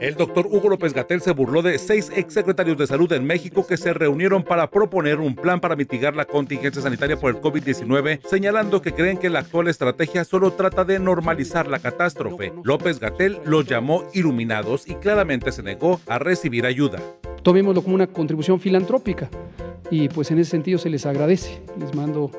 El doctor Hugo López Gatel se burló de seis exsecretarios de salud en México que se reunieron para proponer un plan para mitigar la contingencia sanitaria por el COVID-19, señalando que creen que la actual estrategia solo trata de normalizar la catástrofe. López Gatel los llamó iluminados y claramente se negó a recibir ayuda. Tomémoslo como una contribución filantrópica y pues en ese sentido se les agradece. Les mando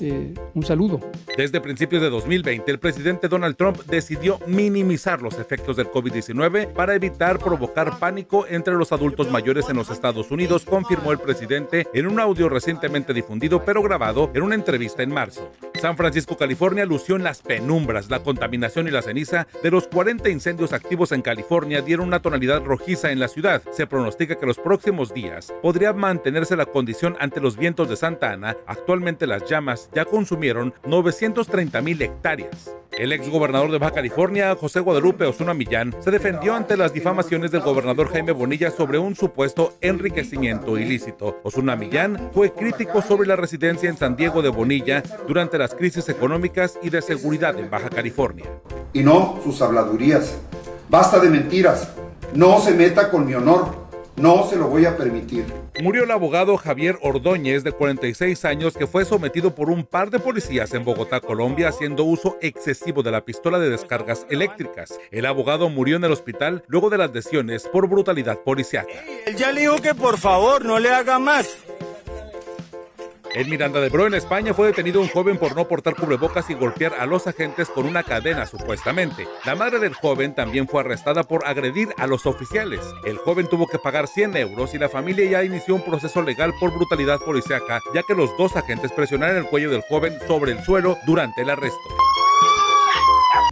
eh, un saludo. Desde principios de 2020, el presidente Donald Trump decidió minimizar los efectos del COVID-19 para evitar provocar pánico entre los adultos mayores en los Estados Unidos, confirmó el presidente en un audio recientemente difundido pero grabado en una entrevista en marzo. San Francisco, California, lució en las penumbras, la contaminación y la ceniza de los 40 incendios activos en California dieron una tonalidad rojiza en la ciudad. Se pronostica que los próximos días podría mantenerse la condición ante los vientos de Santa Ana. Actualmente las llamas ya consumieron 930 mil hectáreas. El exgobernador de Baja California, José Guadalupe Osuna Millán, se defendió ante las difamaciones del gobernador Jaime Bonilla sobre un supuesto enriquecimiento ilícito. Osuna Millán fue crítico sobre la residencia en San Diego de Bonilla durante las crisis económicas y de seguridad en Baja California. Y no sus habladurías. Basta de mentiras. No se meta con mi honor. No se lo voy a permitir. Murió el abogado Javier Ordóñez, de 46 años, que fue sometido por un par de policías en Bogotá, Colombia, haciendo uso excesivo de la pistola de descargas eléctricas. El abogado murió en el hospital luego de las lesiones por brutalidad policial. Él ya le dijo que por favor no le haga más. En Miranda de Bro, en España, fue detenido un joven por no portar cubrebocas y golpear a los agentes con una cadena, supuestamente. La madre del joven también fue arrestada por agredir a los oficiales. El joven tuvo que pagar 100 euros y la familia ya inició un proceso legal por brutalidad policíaca, ya que los dos agentes presionaron el cuello del joven sobre el suelo durante el arresto.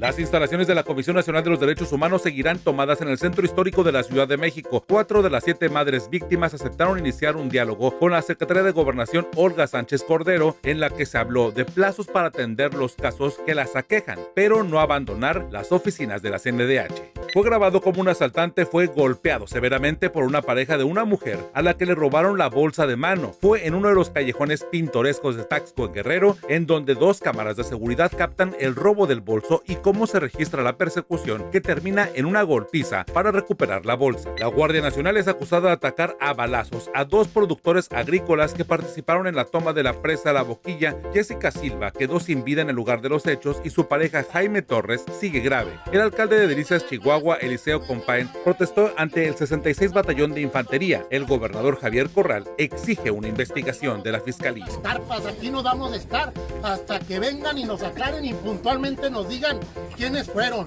Las instalaciones de la Comisión Nacional de los Derechos Humanos seguirán tomadas en el centro histórico de la Ciudad de México. Cuatro de las siete madres víctimas aceptaron iniciar un diálogo con la Secretaría de Gobernación Olga Sánchez Cordero, en la que se habló de plazos para atender los casos que las aquejan, pero no abandonar las oficinas de la CNDH fue grabado como un asaltante fue golpeado severamente por una pareja de una mujer a la que le robaron la bolsa de mano. Fue en uno de los callejones pintorescos de Taxco en Guerrero, en donde dos cámaras de seguridad captan el robo del bolso y cómo se registra la persecución que termina en una golpiza para recuperar la bolsa. La Guardia Nacional es acusada de atacar a balazos a dos productores agrícolas que participaron en la toma de la presa La Boquilla. Jessica Silva quedó sin vida en el lugar de los hechos y su pareja Jaime Torres sigue grave. El alcalde de Delicias, Chihuahua, Eliseo Compain, protestó ante el 66 Batallón de Infantería. El gobernador Javier Corral exige una investigación de la Fiscalía. Tarpas, aquí no vamos a estar hasta que vengan y nos aclaren y puntualmente nos digan quiénes fueron,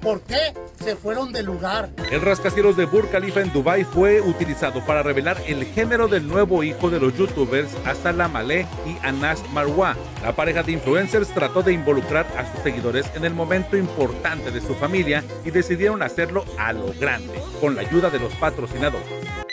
por qué se fueron del lugar. El rascacielos de Burj Khalifa en Dubai fue utilizado para revelar el género del nuevo hijo de los youtubers Asala Malé y Anas Marwa. La pareja de influencers trató de involucrar a sus seguidores en el momento importante de su familia y decidieron hacerlo a lo grande, con la ayuda de los patrocinadores.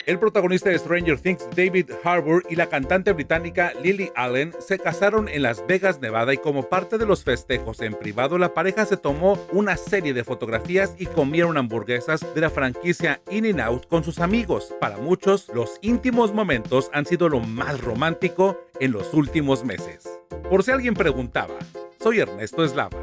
El protagonista de Stranger Things, David Harbour, y la cantante británica Lily Allen se casaron en Las Vegas, Nevada, y como parte de los festejos en privado, la pareja se tomó una serie de fotografías y comieron hamburguesas de la franquicia In n Out con sus amigos. Para muchos, los íntimos momentos han sido lo más romántico en los últimos meses. Por si alguien preguntaba, soy Ernesto Eslava.